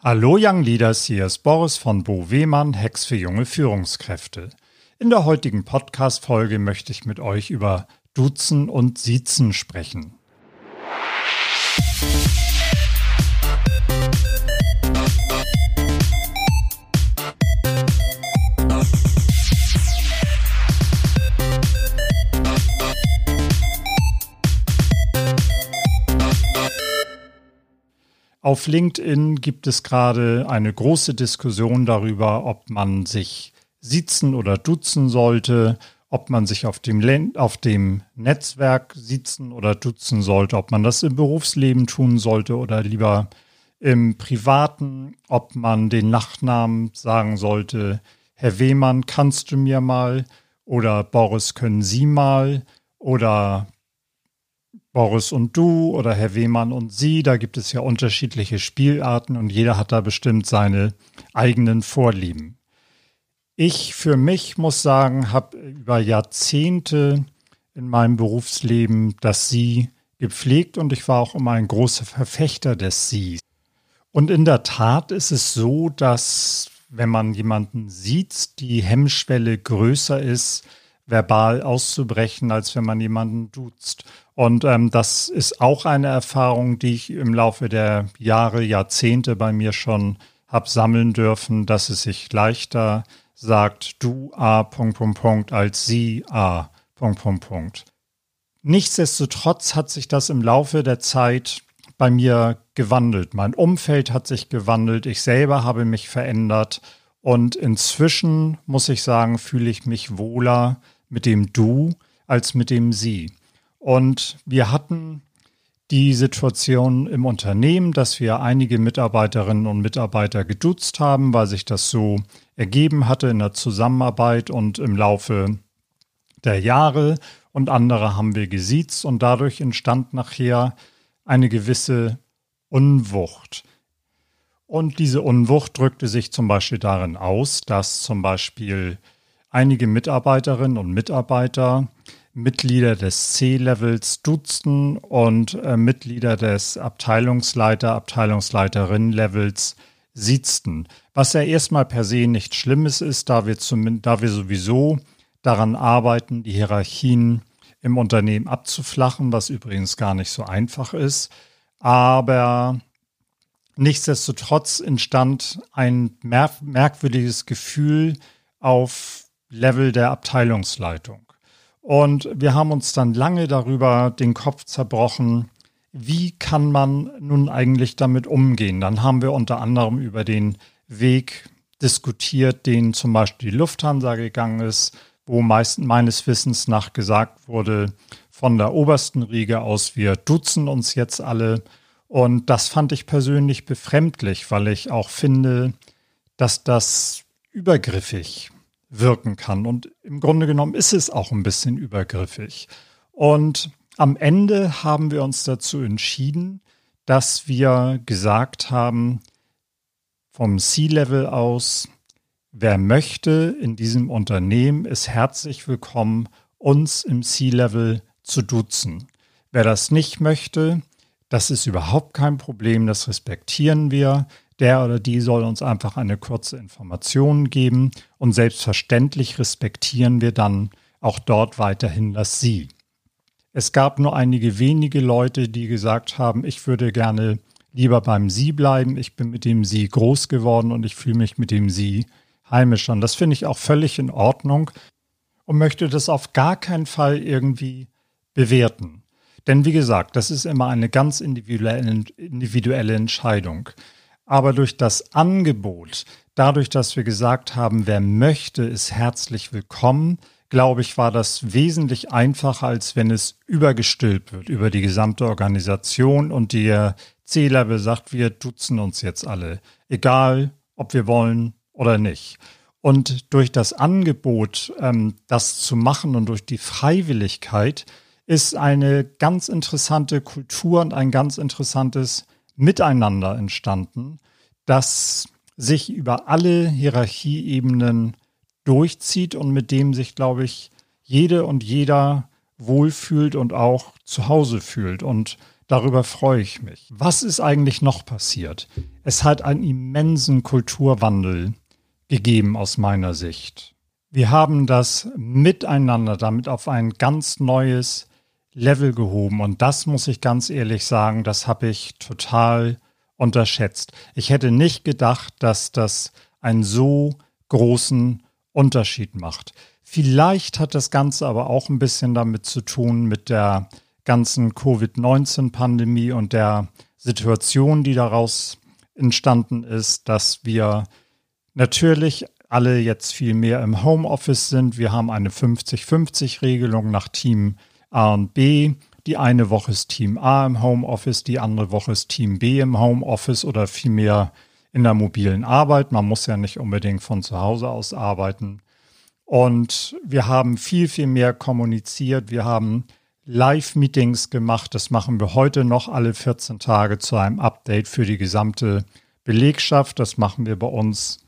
Hallo Young Leaders, hier ist Boris von Bo Wehmann, Hex für junge Führungskräfte. In der heutigen Podcast-Folge möchte ich mit euch über Duzen und Siezen sprechen. Auf LinkedIn gibt es gerade eine große Diskussion darüber, ob man sich sitzen oder duzen sollte, ob man sich auf dem, auf dem Netzwerk sitzen oder duzen sollte, ob man das im Berufsleben tun sollte oder lieber im Privaten, ob man den Nachnamen sagen sollte, Herr Wehmann, kannst du mir mal? oder Boris, können Sie mal? oder Boris und du oder Herr Wehmann und Sie. Da gibt es ja unterschiedliche Spielarten und jeder hat da bestimmt seine eigenen Vorlieben. Ich für mich muss sagen, habe über Jahrzehnte in meinem Berufsleben das Sie gepflegt und ich war auch immer ein großer Verfechter des Sie. Und in der Tat ist es so, dass wenn man jemanden sieht, die Hemmschwelle größer ist, verbal auszubrechen, als wenn man jemanden duzt. Und ähm, das ist auch eine Erfahrung, die ich im Laufe der Jahre, Jahrzehnte bei mir schon habe sammeln dürfen, dass es sich leichter sagt, du A, Punkt, Punkt, Punkt, als sie A, Punkt, Punkt, Punkt. Nichtsdestotrotz hat sich das im Laufe der Zeit bei mir gewandelt. Mein Umfeld hat sich gewandelt. Ich selber habe mich verändert. Und inzwischen, muss ich sagen, fühle ich mich wohler mit dem Du als mit dem Sie. Und wir hatten die Situation im Unternehmen, dass wir einige Mitarbeiterinnen und Mitarbeiter geduzt haben, weil sich das so ergeben hatte in der Zusammenarbeit und im Laufe der Jahre. Und andere haben wir gesiezt und dadurch entstand nachher eine gewisse Unwucht. Und diese Unwucht drückte sich zum Beispiel darin aus, dass zum Beispiel einige Mitarbeiterinnen und Mitarbeiter Mitglieder des C-Levels duzten und äh, Mitglieder des Abteilungsleiter, Abteilungsleiterinnen-Levels siezten. Was ja erstmal per se nichts Schlimmes ist, da wir, zum, da wir sowieso daran arbeiten, die Hierarchien im Unternehmen abzuflachen, was übrigens gar nicht so einfach ist. Aber nichtsdestotrotz entstand ein merkwürdiges Gefühl auf Level der Abteilungsleitung. Und wir haben uns dann lange darüber den Kopf zerbrochen, wie kann man nun eigentlich damit umgehen. Dann haben wir unter anderem über den Weg diskutiert, den zum Beispiel die Lufthansa gegangen ist, wo meist, meines Wissens nach gesagt wurde, von der obersten Riege aus, wir duzen uns jetzt alle. Und das fand ich persönlich befremdlich, weil ich auch finde, dass das übergriffig wirken kann. Und im Grunde genommen ist es auch ein bisschen übergriffig. Und am Ende haben wir uns dazu entschieden, dass wir gesagt haben, vom C-Level aus, wer möchte in diesem Unternehmen, ist herzlich willkommen, uns im C-Level zu duzen. Wer das nicht möchte, das ist überhaupt kein Problem, das respektieren wir. Der oder die soll uns einfach eine kurze Information geben und selbstverständlich respektieren wir dann auch dort weiterhin das Sie. Es gab nur einige wenige Leute, die gesagt haben, ich würde gerne lieber beim Sie bleiben. Ich bin mit dem Sie groß geworden und ich fühle mich mit dem Sie heimisch an. Das finde ich auch völlig in Ordnung und möchte das auf gar keinen Fall irgendwie bewerten. Denn wie gesagt, das ist immer eine ganz individuelle, individuelle Entscheidung. Aber durch das Angebot, dadurch, dass wir gesagt haben, wer möchte, ist herzlich willkommen, glaube ich, war das wesentlich einfacher, als wenn es übergestülpt wird über die gesamte Organisation und der C-Level sagt, wir duzen uns jetzt alle, egal ob wir wollen oder nicht. Und durch das Angebot, ähm, das zu machen und durch die Freiwilligkeit ist eine ganz interessante Kultur und ein ganz interessantes Miteinander entstanden, das sich über alle Hierarchieebenen durchzieht und mit dem sich, glaube ich, jede und jeder wohlfühlt und auch zu Hause fühlt. Und Darüber freue ich mich. Was ist eigentlich noch passiert? Es hat einen immensen Kulturwandel gegeben aus meiner Sicht. Wir haben das miteinander damit auf ein ganz neues Level gehoben. Und das muss ich ganz ehrlich sagen, das habe ich total unterschätzt. Ich hätte nicht gedacht, dass das einen so großen Unterschied macht. Vielleicht hat das Ganze aber auch ein bisschen damit zu tun mit der ganzen Covid-19-Pandemie und der Situation, die daraus entstanden ist, dass wir natürlich alle jetzt viel mehr im Homeoffice sind. Wir haben eine 50-50-Regelung nach Team A und B. Die eine Woche ist Team A im Homeoffice, die andere Woche ist Team B im Homeoffice oder vielmehr in der mobilen Arbeit. Man muss ja nicht unbedingt von zu Hause aus arbeiten. Und wir haben viel, viel mehr kommuniziert. Wir haben Live-Meetings gemacht. Das machen wir heute noch alle 14 Tage zu einem Update für die gesamte Belegschaft. Das machen wir bei uns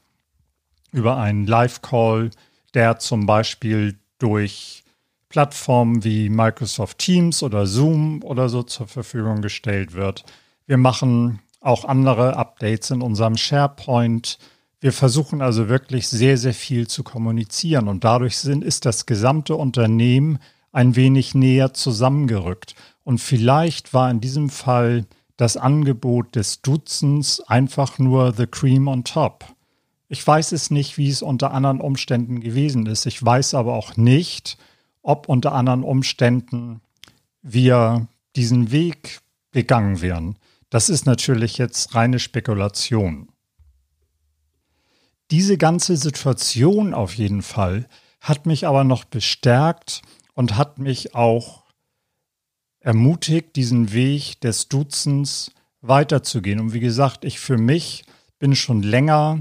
über einen Live-Call, der zum Beispiel durch Plattformen wie Microsoft Teams oder Zoom oder so zur Verfügung gestellt wird. Wir machen auch andere Updates in unserem SharePoint. Wir versuchen also wirklich sehr, sehr viel zu kommunizieren und dadurch sind, ist das gesamte Unternehmen ein wenig näher zusammengerückt. Und vielleicht war in diesem Fall das Angebot des Dutzens einfach nur the cream on top. Ich weiß es nicht, wie es unter anderen Umständen gewesen ist. Ich weiß aber auch nicht, ob unter anderen Umständen wir diesen Weg gegangen wären. Das ist natürlich jetzt reine Spekulation. Diese ganze Situation auf jeden Fall hat mich aber noch bestärkt und hat mich auch ermutigt, diesen Weg des Dutzens weiterzugehen. Und wie gesagt, ich für mich bin schon länger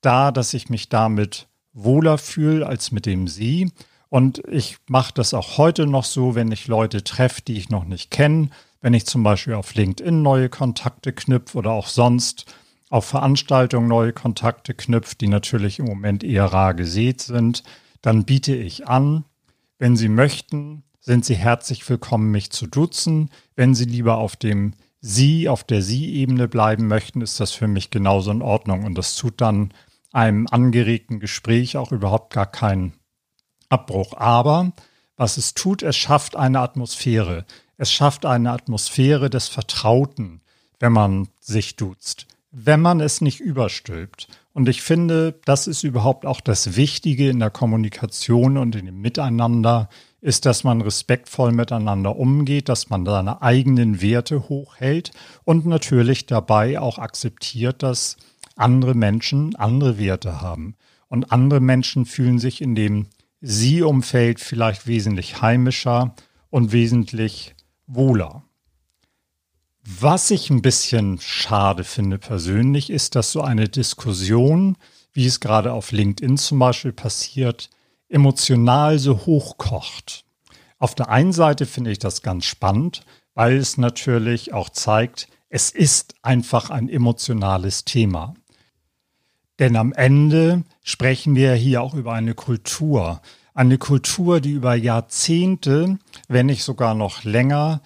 da, dass ich mich damit wohler fühle als mit dem Sie. Und ich mache das auch heute noch so, wenn ich Leute treffe, die ich noch nicht kenne, wenn ich zum Beispiel auf LinkedIn neue Kontakte knüpfe oder auch sonst auf Veranstaltungen neue Kontakte knüpfe, die natürlich im Moment eher rar gesät sind, dann biete ich an, wenn Sie möchten, sind Sie herzlich willkommen, mich zu duzen. Wenn Sie lieber auf dem Sie, auf der Sie-Ebene bleiben möchten, ist das für mich genauso in Ordnung. Und das tut dann einem angeregten Gespräch auch überhaupt gar keinen Abbruch. Aber was es tut, es schafft eine Atmosphäre. Es schafft eine Atmosphäre des Vertrauten, wenn man sich duzt, wenn man es nicht überstülpt. Und ich finde, das ist überhaupt auch das Wichtige in der Kommunikation und in dem Miteinander, ist, dass man respektvoll miteinander umgeht, dass man seine eigenen Werte hochhält und natürlich dabei auch akzeptiert, dass andere Menschen andere Werte haben. Und andere Menschen fühlen sich in dem Sie-Umfeld vielleicht wesentlich heimischer und wesentlich wohler. Was ich ein bisschen schade finde persönlich, ist, dass so eine Diskussion, wie es gerade auf LinkedIn zum Beispiel passiert, emotional so hochkocht. Auf der einen Seite finde ich das ganz spannend, weil es natürlich auch zeigt, es ist einfach ein emotionales Thema. Denn am Ende sprechen wir hier auch über eine Kultur. Eine Kultur, die über Jahrzehnte, wenn nicht sogar noch länger,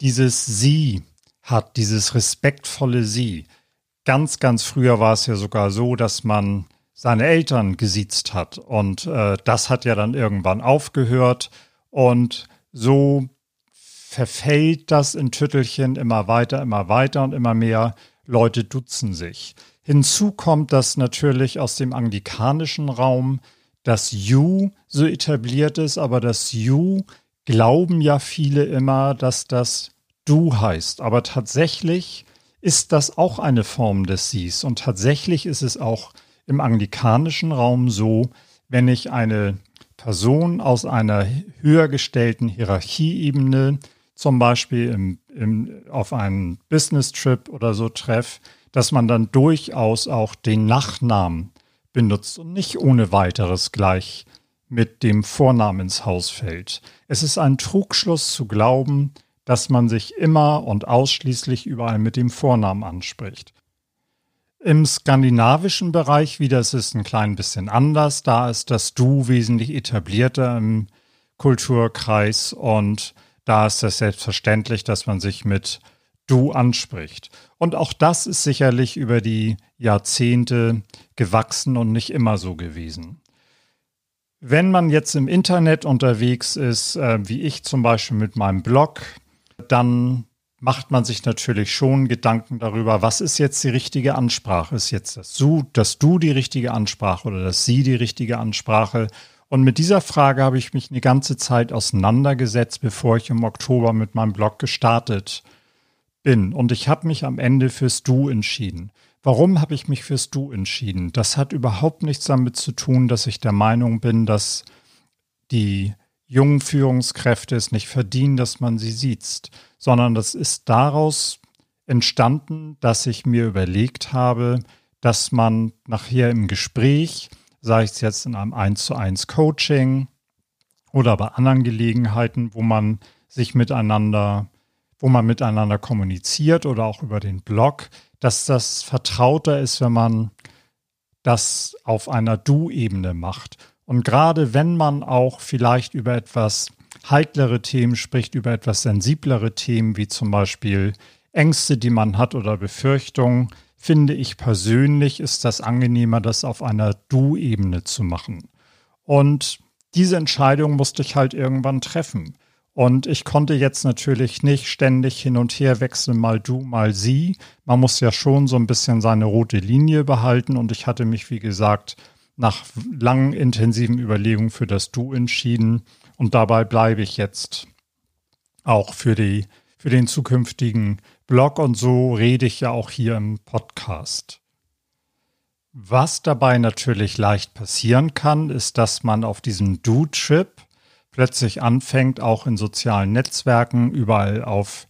dieses Sie hat, dieses respektvolle Sie. Ganz, ganz früher war es ja sogar so, dass man seine Eltern gesiezt hat. Und äh, das hat ja dann irgendwann aufgehört. Und so verfällt das in Tüttelchen immer weiter, immer weiter und immer mehr Leute dutzen sich. Hinzu kommt, dass natürlich aus dem anglikanischen Raum das You so etabliert ist, aber das You glauben ja viele immer, dass das Du heißt. Aber tatsächlich ist das auch eine Form des Sies. Und tatsächlich ist es auch im anglikanischen Raum so, wenn ich eine Person aus einer höher gestellten Hierarchieebene, zum Beispiel im, im, auf einen Business-Trip oder so treffe, dass man dann durchaus auch den Nachnamen benutzt und nicht ohne weiteres gleich mit dem Vornamen ins Haus fällt. Es ist ein Trugschluss zu glauben, dass man sich immer und ausschließlich überall mit dem Vornamen anspricht. Im skandinavischen Bereich wieder ist es ein klein bisschen anders. Da ist das Du wesentlich etablierter im Kulturkreis und da ist es selbstverständlich, dass man sich mit du anspricht. Und auch das ist sicherlich über die Jahrzehnte gewachsen und nicht immer so gewesen. Wenn man jetzt im Internet unterwegs ist, äh, wie ich zum Beispiel mit meinem Blog, dann macht man sich natürlich schon Gedanken darüber, was ist jetzt die richtige Ansprache? Ist jetzt das Du, das Du die richtige Ansprache oder das Sie die richtige Ansprache? Und mit dieser Frage habe ich mich eine ganze Zeit auseinandergesetzt, bevor ich im Oktober mit meinem Blog gestartet bin. Und ich habe mich am Ende fürs Du entschieden. Warum habe ich mich fürs Du entschieden? Das hat überhaupt nichts damit zu tun, dass ich der Meinung bin, dass die jungen Führungskräfte es nicht verdienen, dass man sie sieht, sondern das ist daraus entstanden, dass ich mir überlegt habe, dass man nachher im Gespräch, sei es jetzt in einem 1 zu 1 Coaching oder bei anderen Gelegenheiten, wo man sich miteinander, wo man miteinander kommuniziert oder auch über den Blog, dass das vertrauter ist, wenn man das auf einer Du-Ebene macht. Und gerade wenn man auch vielleicht über etwas heiklere Themen spricht, über etwas sensiblere Themen, wie zum Beispiel Ängste, die man hat oder Befürchtungen, finde ich persönlich, ist das angenehmer, das auf einer Du-Ebene zu machen. Und diese Entscheidung musste ich halt irgendwann treffen. Und ich konnte jetzt natürlich nicht ständig hin und her wechseln, mal du, mal sie. Man muss ja schon so ein bisschen seine rote Linie behalten. Und ich hatte mich, wie gesagt, nach langen, intensiven Überlegungen für das Du entschieden. Und dabei bleibe ich jetzt auch für, die, für den zukünftigen Blog. Und so rede ich ja auch hier im Podcast. Was dabei natürlich leicht passieren kann, ist, dass man auf diesem Do-Trip plötzlich anfängt, auch in sozialen Netzwerken, überall auf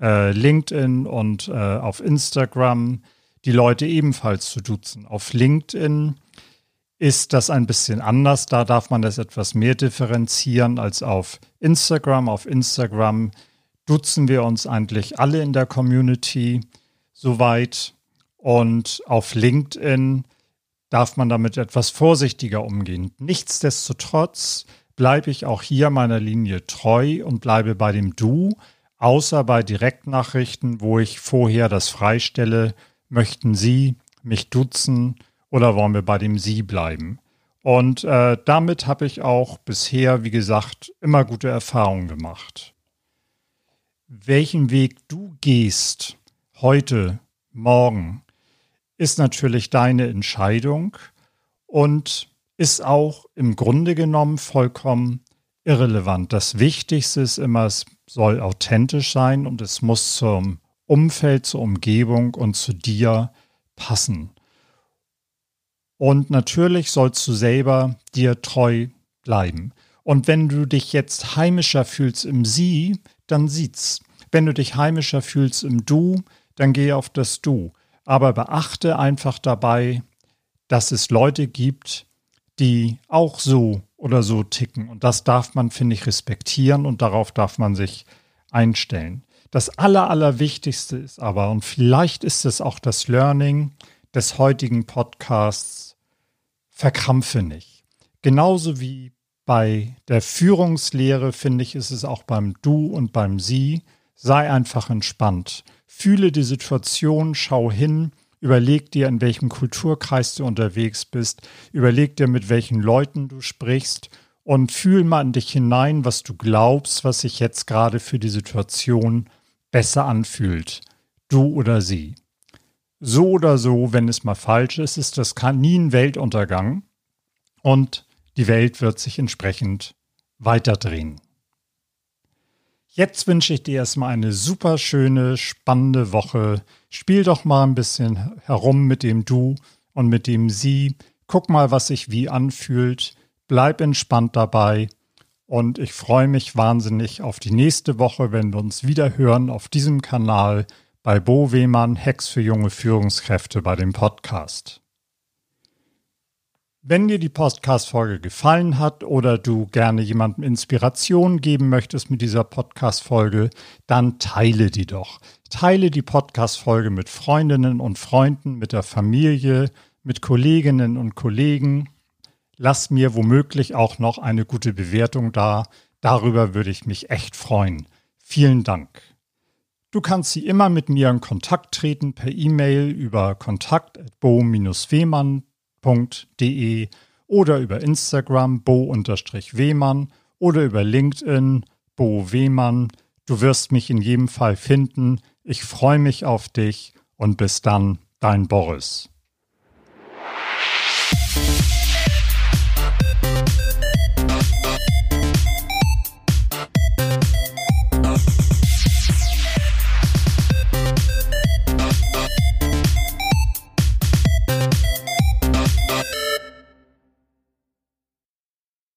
äh, LinkedIn und äh, auf Instagram, die Leute ebenfalls zu duzen. Auf LinkedIn ist das ein bisschen anders. Da darf man das etwas mehr differenzieren als auf Instagram. Auf Instagram duzen wir uns eigentlich alle in der Community soweit. Und auf LinkedIn darf man damit etwas vorsichtiger umgehen. Nichtsdestotrotz bleibe ich auch hier meiner Linie treu und bleibe bei dem Du, außer bei Direktnachrichten, wo ich vorher das freistelle, möchten Sie mich duzen oder wollen wir bei dem Sie bleiben? Und äh, damit habe ich auch bisher, wie gesagt, immer gute Erfahrungen gemacht. Welchen Weg du gehst, heute, morgen, ist natürlich deine Entscheidung. Und ist auch im Grunde genommen vollkommen irrelevant. Das Wichtigste ist immer, es soll authentisch sein und es muss zum Umfeld, zur Umgebung und zu dir passen. Und natürlich sollst du selber dir treu bleiben. Und wenn du dich jetzt heimischer fühlst im Sie, dann sieht's. Wenn du dich heimischer fühlst im Du, dann geh auf das Du. Aber beachte einfach dabei, dass es Leute gibt, die auch so oder so ticken. Und das darf man, finde ich, respektieren und darauf darf man sich einstellen. Das Aller, Allerwichtigste ist aber, und vielleicht ist es auch das Learning des heutigen Podcasts, verkrampfe nicht. Genauso wie bei der Führungslehre, finde ich, ist es auch beim Du und beim Sie. Sei einfach entspannt. Fühle die Situation, schau hin Überleg dir, in welchem Kulturkreis du unterwegs bist. Überleg dir, mit welchen Leuten du sprichst. Und fühl mal in dich hinein, was du glaubst, was sich jetzt gerade für die Situation besser anfühlt. Du oder sie. So oder so, wenn es mal falsch ist, ist das nie ein Weltuntergang. Und die Welt wird sich entsprechend weiterdrehen. Jetzt wünsche ich dir erstmal eine super schöne, spannende Woche. Spiel doch mal ein bisschen herum mit dem Du und mit dem Sie. Guck mal, was sich wie anfühlt. Bleib entspannt dabei. Und ich freue mich wahnsinnig auf die nächste Woche, wenn wir uns wieder hören auf diesem Kanal bei Bo Wehmann, Hex für junge Führungskräfte bei dem Podcast. Wenn dir die Podcast-Folge gefallen hat oder du gerne jemandem Inspiration geben möchtest mit dieser Podcast-Folge, dann teile die doch. Teile die Podcast-Folge mit Freundinnen und Freunden, mit der Familie, mit Kolleginnen und Kollegen. Lass mir womöglich auch noch eine gute Bewertung da. Darüber würde ich mich echt freuen. Vielen Dank. Du kannst sie immer mit mir in Kontakt treten per E-Mail über kontakt.bo-wehmann.de oder über Instagram bo-wehmann oder über LinkedIn Bo Wehmann. Du wirst mich in jedem Fall finden. Ich freue mich auf dich und bis dann, dein Boris.